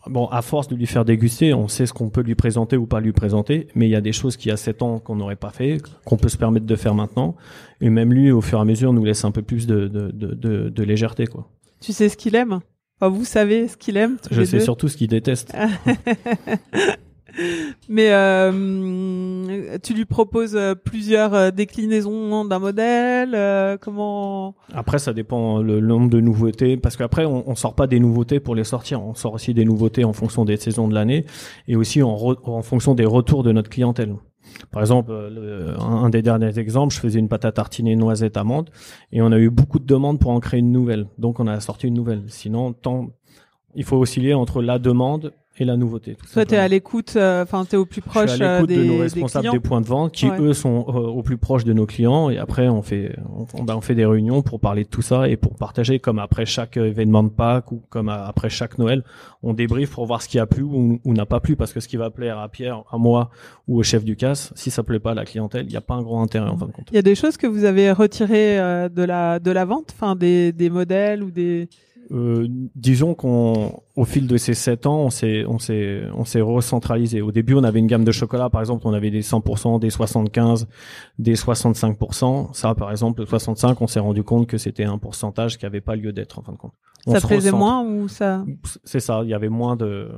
bon, à force de lui faire déguster, on sait ce qu'on peut lui présenter ou pas lui présenter, mais il y a des choses qui a 7 ans qu'on n'aurait pas fait, qu'on peut se permettre de faire maintenant, et même lui, au fur et à mesure, nous laisse un peu plus de, de, de, de, légèreté. quoi. Tu sais ce qu'il aime? Enfin, Vous savez ce qu'il aime Je sais surtout ce qu'il déteste. Mais euh, tu lui proposes euh, plusieurs euh, déclinaisons d'un modèle. comment? Après, ça dépend le nombre de nouveautés, parce qu'après, on, on sort pas des nouveautés pour les sortir. On sort aussi des nouveautés en fonction des saisons de l'année et aussi en, en fonction des retours de notre clientèle. Par exemple, un, des derniers exemples, je faisais une pâte à tartiner noisette amande et on a eu beaucoup de demandes pour en créer une nouvelle. Donc on a sorti une nouvelle. Sinon, tant il faut osciller entre la demande et la nouveauté. Toi, tu es à l'écoute, euh, enfin, tu es au plus proche Je à l'écoute de nos responsables des, points de vente qui, eux, sont euh, au plus proche de nos clients. Et après, on fait, on, ben, on, fait des réunions pour parler de tout ça et pour partager, comme après chaque événement de Pâques ou comme après chaque Noël, on débriefe pour voir ce qui a plu ou, n'a pas plu. Parce que ce qui va plaire à Pierre, à moi ou au chef du casse, si ça plaît pas à la clientèle, il n'y a pas un grand intérêt en fin de compte. Il y a des choses que vous avez retirées euh, de la de la vente, enfin des, des modèles ou des euh, disons qu'on, au fil de ces sept ans, on s'est, on s'est, on s'est recentralisé. Au début, on avait une gamme de chocolat, par exemple, on avait des 100%, des 75, des 65%. Ça, par exemple, le 65, on s'est rendu compte que c'était un pourcentage qui avait pas lieu d'être en fin de compte. ça plaisait moins ou ça C'est ça. Il y avait moins de.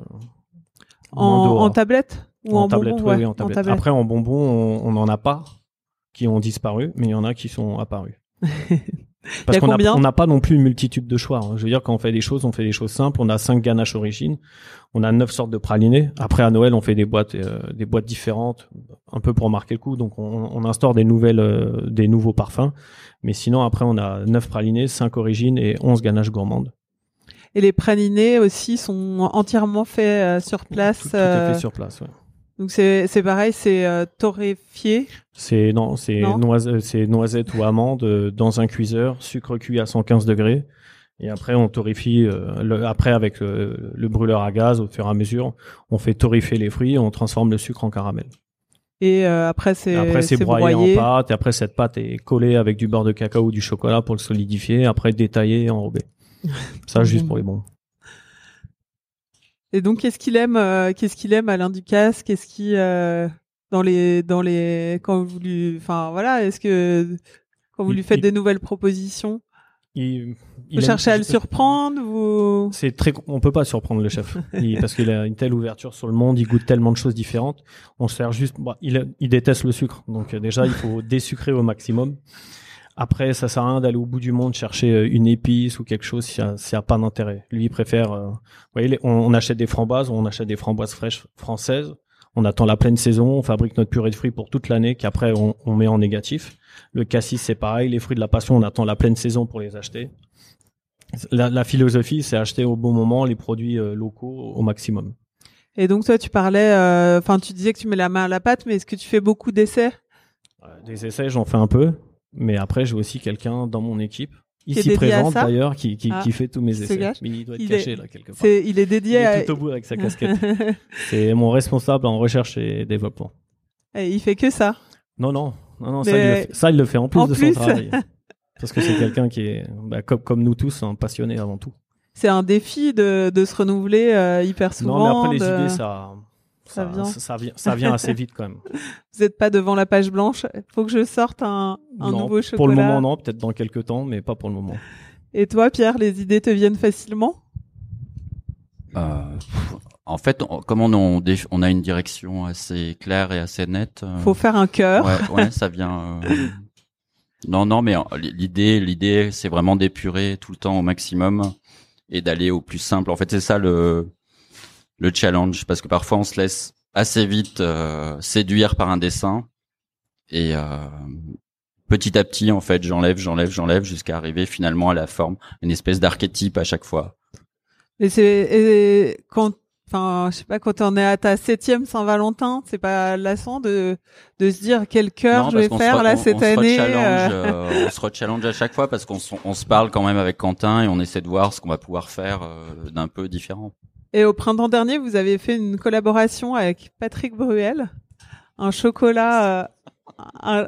en, tablette ou en, tablette, bonbon, oui, en tablette. Après, en bonbon, on n'en a pas qui ont disparu, mais il y en a qui sont apparus. Parce qu'on n'a pas non plus une multitude de choix. Hein. Je veux dire, quand on fait des choses, on fait des choses simples. On a cinq ganaches origines. On a neuf sortes de pralinés. Après, à Noël, on fait des boîtes, euh, des boîtes différentes, un peu pour marquer le coup. Donc, on, on instaure des nouvelles, euh, des nouveaux parfums. Mais sinon, après, on a neuf pralinés, cinq origines et onze ganaches gourmandes. Et les pralinés aussi sont entièrement faits euh, sur place. Tout, tout, est fait sur place. Ouais. Donc c'est pareil, c'est euh, torréfié? C'est non, c'est c'est noisette ou amande euh, dans un cuiseur, sucre cuit à 115 degrés. Et après, on torréfie. Euh, après, avec le, brûleur à gaz, au fur et à mesure, on fait torréfier les fruits, et on transforme le sucre en caramel. Et après, c'est après c'est broyé, en pâte. Et après, cette pâte est collée avec du beurre de cacao ou du chocolat pour le solidifier. Après, détaillé et enrobé. Ça, juste pour les bons. Et donc, qu'est-ce qu'il aime, euh, qu'est-ce qu'il aime Alain Ducasse? Qu'est-ce qui euh, dans les dans les quand vous lui, enfin voilà, est-ce que quand vous lui faites des nouvelles propositions, il, vous cherchez à le surprendre vous... C'est très, on peut pas surprendre le chef. Parce qu'il a une telle ouverture sur le monde, il goûte tellement de choses différentes. On se sert juste, bah, il, il déteste le sucre, donc déjà il faut désucrer au maximum. Après, ça sert à rien d'aller au bout du monde chercher euh, une épice ou quelque chose s'il n'y a, pas d'intérêt. Lui, il préfère. Euh, vous voyez, on, achète des framboises, on achète des framboises fraîches françaises. On attend la pleine saison, on fabrique notre purée de fruits pour toute l'année, qu'après on, on, met en négatif. Le cassis, c'est pareil. Les fruits de la passion, on attend la pleine saison pour les acheter. La, la philosophie, c'est acheter au bon moment les produits euh, locaux au maximum. Et donc toi, tu parlais, enfin, tu disais que tu mets la main à la pâte, mais est-ce que tu fais beaucoup d'essais? Des essais, j'en fais un peu. Mais après, j'ai aussi quelqu'un dans mon équipe, ici présente d'ailleurs, qui, qui, qui, ah, fait tous mes essais. Mais il doit être caché là quelque part. il est dédié il est tout au bout avec sa casquette. c'est mon responsable en recherche et développement. Et il fait que ça. Non, non, non, non ça, il le fait, ça, il le fait en plus de son travail. Parce que c'est quelqu'un qui est, bah, comme, comme nous tous, un passionné avant tout. C'est un défi de, de se renouveler euh, hyper souvent. Non, mais après, les idées, ça, ça, vient. Ça, vient, ça vient assez vite quand même. Vous n'êtes pas devant la page blanche. Faut que je sorte un, un nouveau chocolat. Pour le moment, non. Peut-être dans quelques temps, mais pas pour le moment. Et toi, Pierre, les idées te viennent facilement? Euh, En fait, comme on, on, on, a une direction assez claire et assez nette. Euh, Faut faire un cœur. Ouais, ouais ça vient. Euh, non, non, mais l'idée, l'idée, c'est vraiment d'épurer tout le temps au maximum et d'aller au plus simple. En fait, c'est ça le le challenge parce que parfois on se laisse assez vite euh, séduire par un dessin. Et euh, petit à petit, en fait, j'enlève, j'enlève, j'enlève jusqu'à arriver finalement à la forme, une espèce d'archétype à chaque fois. Et c'est et quand enfin je sais pas quand on est à ta septième Saint-Valentin c'est pas lassant de de se dire quel cœur je vais faire là cette année euh... on se challenge à chaque fois parce qu'on on se parle quand même avec Quentin et on essaie de voir ce qu'on va pouvoir faire euh, d'un peu différent et au printemps dernier vous avez fait une collaboration avec Patrick Bruel un chocolat euh,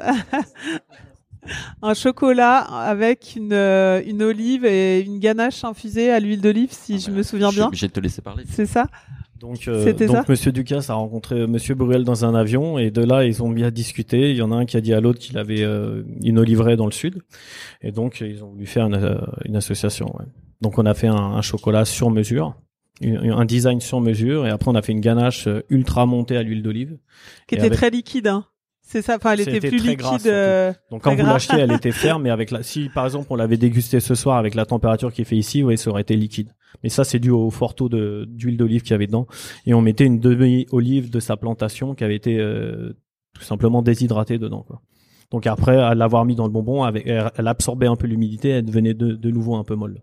un chocolat avec une, euh, une olive et une ganache infusée à l'huile d'olive, si ah je bah, me souviens bien. J'ai te laisser parler. C'est ça? Donc, euh, donc Monsieur Ducasse a rencontré euh, Monsieur Bruel dans un avion et de là ils ont bien discuté. Il y en a un qui a dit à l'autre qu'il avait euh, une oliveraie dans le sud et donc ils ont voulu faire une, une association. Ouais. Donc on a fait un, un chocolat sur mesure, un design sur mesure et après on a fait une ganache ultra montée à l'huile d'olive qui était très liquide. Hein. C'est ça. Enfin, elle était plus liquide. Euh, Donc quand vous l'achetez, elle était ferme, mais avec la, si par exemple on l'avait dégusté ce soir avec la température qui fait ici, oui, ça aurait été liquide. Mais ça, c'est dû au fort taux de d'huile d'olive qu'il y avait dedans. Et on mettait une demi-olive de sa plantation qui avait été euh, tout simplement déshydratée dedans, quoi. Donc après, à l'avoir mis dans le bonbon, avec, elle absorbait un peu l'humidité, elle devenait de, de nouveau un peu molle.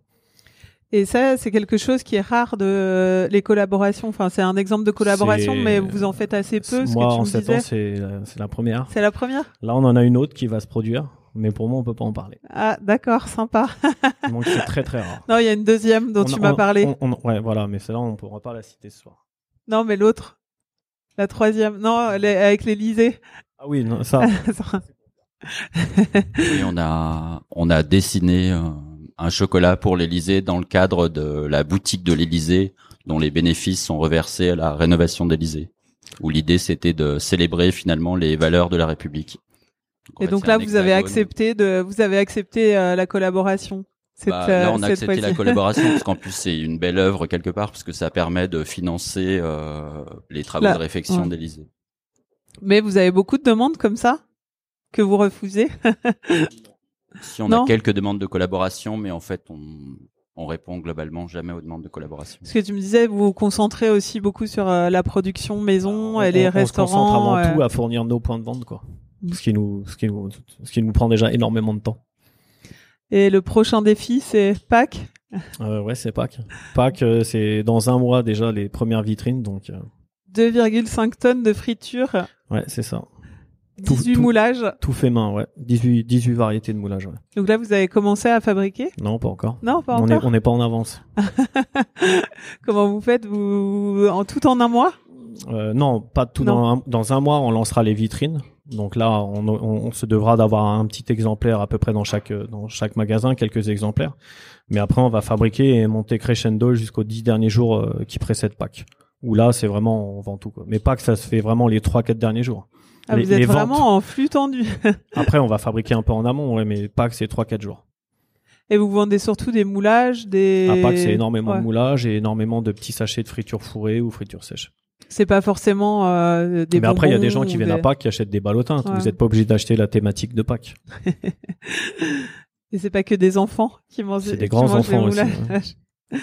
Et ça, c'est quelque chose qui est rare de les collaborations. Enfin, c'est un exemple de collaboration, mais vous en faites assez peu. Ce moi, que tu en sept ans, c'est la première. C'est la première? Là, on en a une autre qui va se produire, mais pour moi, on peut pas en parler. Ah, d'accord, sympa. Donc c'est très très rare. Non, il y a une deuxième dont tu m'as parlé. ouais, voilà, mais celle-là, on pourra pas la citer ce soir. Non, mais l'autre, la troisième, non, avec l'Elysée. Ah oui, non, ça. oui, on a on a dessiné. Euh un chocolat pour l'Élysée dans le cadre de la boutique de l'Élysée dont les bénéfices sont reversés à la rénovation d'Élysée. Où l'idée c'était de célébrer finalement les valeurs de la République. et donc là, vous avez accepté de, vous avez accepté euh, la collaboration. Bah, là, on a accepté la collaboration parce qu'en plus c'est une belle œuvre quelque part parce que ça permet de financer euh, les travaux de réfection d'Élysée. Mais vous avez beaucoup de demandes comme ça que vous refusez? Si on a quelques demandes de collaboration, mais en fait, on, on répond globalement jamais aux demandes de collaboration. Parce que tu me disais, vous vous concentrez aussi beaucoup sur euh, la production maison et les restaurants. On se concentre avant tout à fournir nos points de vente, quoi. Mm. Ce qui nous, ce qui nous, ce qui nous prend déjà énormément de temps. Et le prochain défi, c'est Pâques? Euh, ouais, c'est Pâques. Pâques, euh, c'est dans un mois déjà les premières vitrines, donc. 2,5 euh. tonnes de friture. Ouais, c'est ça. 18 moulages. Tout fait main, ouais. 18, 18 variétés de moulage, ouais. Donc là, vous avez commencé à fabriquer? Non, pas encore. Non, pas on encore. on n'est pas en avance. Comment vous faites? Vous en tout en un mois? Euh, Non, pas tout dans un, dans un mois. On lancera les vitrines. Donc là, on, on, se devra d'avoir un petit exemplaire à peu près dans chaque dans chaque magasin, quelques exemplaires. Mais après, on va fabriquer et monter crescendo jusqu'aux 10 derniers jours euh, qui précèdent Pâques. Où là, c'est vraiment on vend tout. Quoi. Mais Pâques, ça se fait vraiment les 3-4 derniers jours. Ah, vous êtes vraiment en flux tendu. Après, on va fabriquer un peu en amont, ouais, mais pas que c'est 3-4 jours. Et vous vendez surtout des moulages, des. Ah, pas que c'est énormément de moulages et énormément de petits sachets de friture fourrée ou friture sèche. C'est pas forcément euh, des. Mais après, il y a des gens qui viennent à Pâques qui achètent des ballotins. Vous n'êtes pas obligé d'acheter la thématique de Pâques. et c'est pas que des enfants qui mangent. C'est des grands enfants aussi.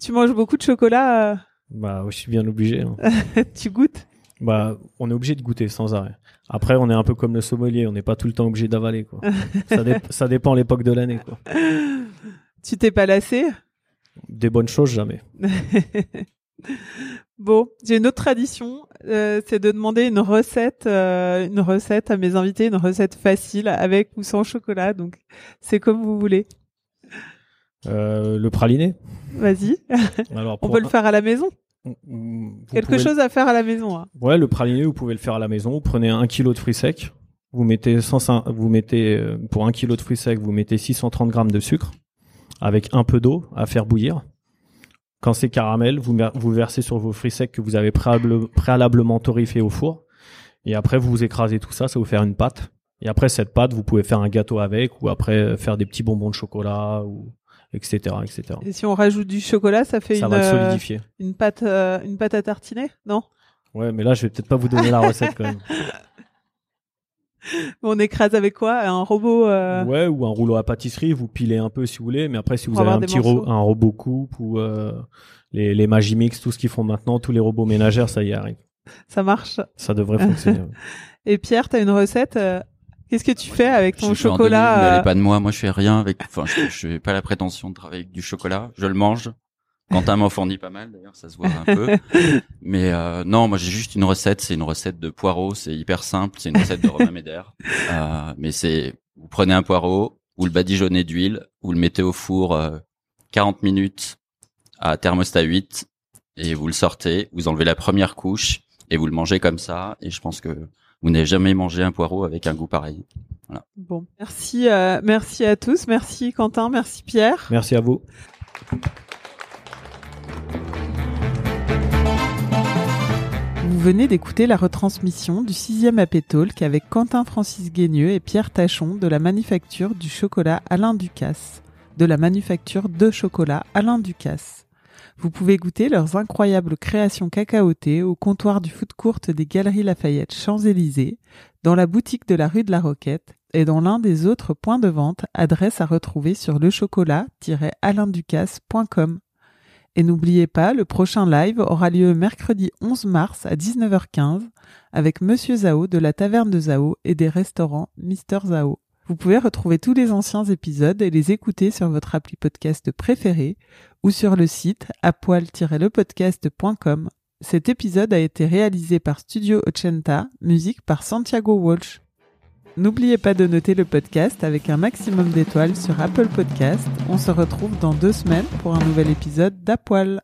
tu manges beaucoup de chocolat. Euh bah, je suis bien obligé. Hein. tu goûtes? Bah, on est obligé de goûter sans arrêt. Après, on est un peu comme le sommelier, on n'est pas tout le temps obligé d'avaler, quoi. ça, ça dépend l'époque de l'année, quoi. Tu t'es pas lassé? Des bonnes choses, jamais. bon, j'ai une autre tradition, euh, c'est de demander une recette, euh, une recette à mes invités, une recette facile avec ou sans chocolat. Donc, c'est comme vous voulez. Euh, le praliné. Vas-y. On peut le faire à la maison. Quelque chose à faire à la maison. Hein. Ouais, le praliné, vous pouvez le faire à la maison. Vous prenez un kilo de fruits secs. Vous mettez 105, vous mettez euh, pour un kilo de fruits secs, vous mettez 630 grammes de sucre avec un peu d'eau à faire bouillir. Quand c'est caramel, vous, vous versez sur vos fruits secs que vous avez préalablement torréfiés au four. Et après, vous écrasez tout ça, ça vous faire une pâte. Et après cette pâte, vous pouvez faire un gâteau avec, ou après faire des petits bonbons de chocolat, ou etc., etc. Et si on rajoute du chocolat, ça fait ça une, va solidifier. Euh, une pâte, euh, une pâte à tartiner, non? Ouais, mais là, je vais peut-être pas vous donner la recette quand même. On écrase avec quoi? Un robot euh... Ouais, ou un rouleau à pâtisserie. Vous pilez un peu si vous voulez, mais après, si vous avez un petit un robot coupe ou euh, les, les Magimix, tout ce qu'ils font maintenant, tous les robots ménagères, ça y arrive. Ça marche. Ça devrait fonctionner. Et Pierre, tu as une recette Qu'est-ce que tu fais avec ton chocolat demi, euh, n'allez pas de moi. Moi, je fais rien avec. Enfin, je, je n'ai pas la prétention de travailler avec du chocolat. Je le mange. Quentin m'en fournit pas mal, d'ailleurs, ça se voit un peu. Mais euh, non, moi j'ai juste une recette. C'est une recette de poireaux. C'est hyper simple. C'est une recette de Romain Méder. Euh, mais c'est vous prenez un poireau, vous le badigeonnez d'huile, vous le mettez au four euh, 40 minutes à thermostat 8 et vous le sortez. Vous enlevez la première couche et vous le mangez comme ça. Et je pense que vous n'avez jamais mangé un poireau avec un goût pareil. Bon, merci, euh, merci à tous, merci Quentin, merci Pierre. Merci à vous. Vous venez d'écouter la retransmission du 6e AP Talk avec Quentin Francis Guigneux et Pierre Tachon de la manufacture du chocolat Alain Ducasse, de la manufacture de chocolat Alain Ducasse. Vous pouvez goûter leurs incroyables créations cacaotées au comptoir du foot court des Galeries Lafayette Champs-Élysées, dans la boutique de la rue de la Roquette et dans l'un des autres points de vente, adresse à retrouver sur lechocolat-alainducasse.com. Et n'oubliez pas, le prochain live aura lieu mercredi 11 mars à 19h15 avec Monsieur Zao de la Taverne de Zao et des restaurants Mister Zao. Vous pouvez retrouver tous les anciens épisodes et les écouter sur votre appli podcast préféré ou sur le site apoil-lepodcast.com. Cet épisode a été réalisé par Studio Ochenta, musique par Santiago Walsh. N'oubliez pas de noter le podcast avec un maximum d'étoiles sur Apple Podcast. On se retrouve dans deux semaines pour un nouvel épisode d'Apoil.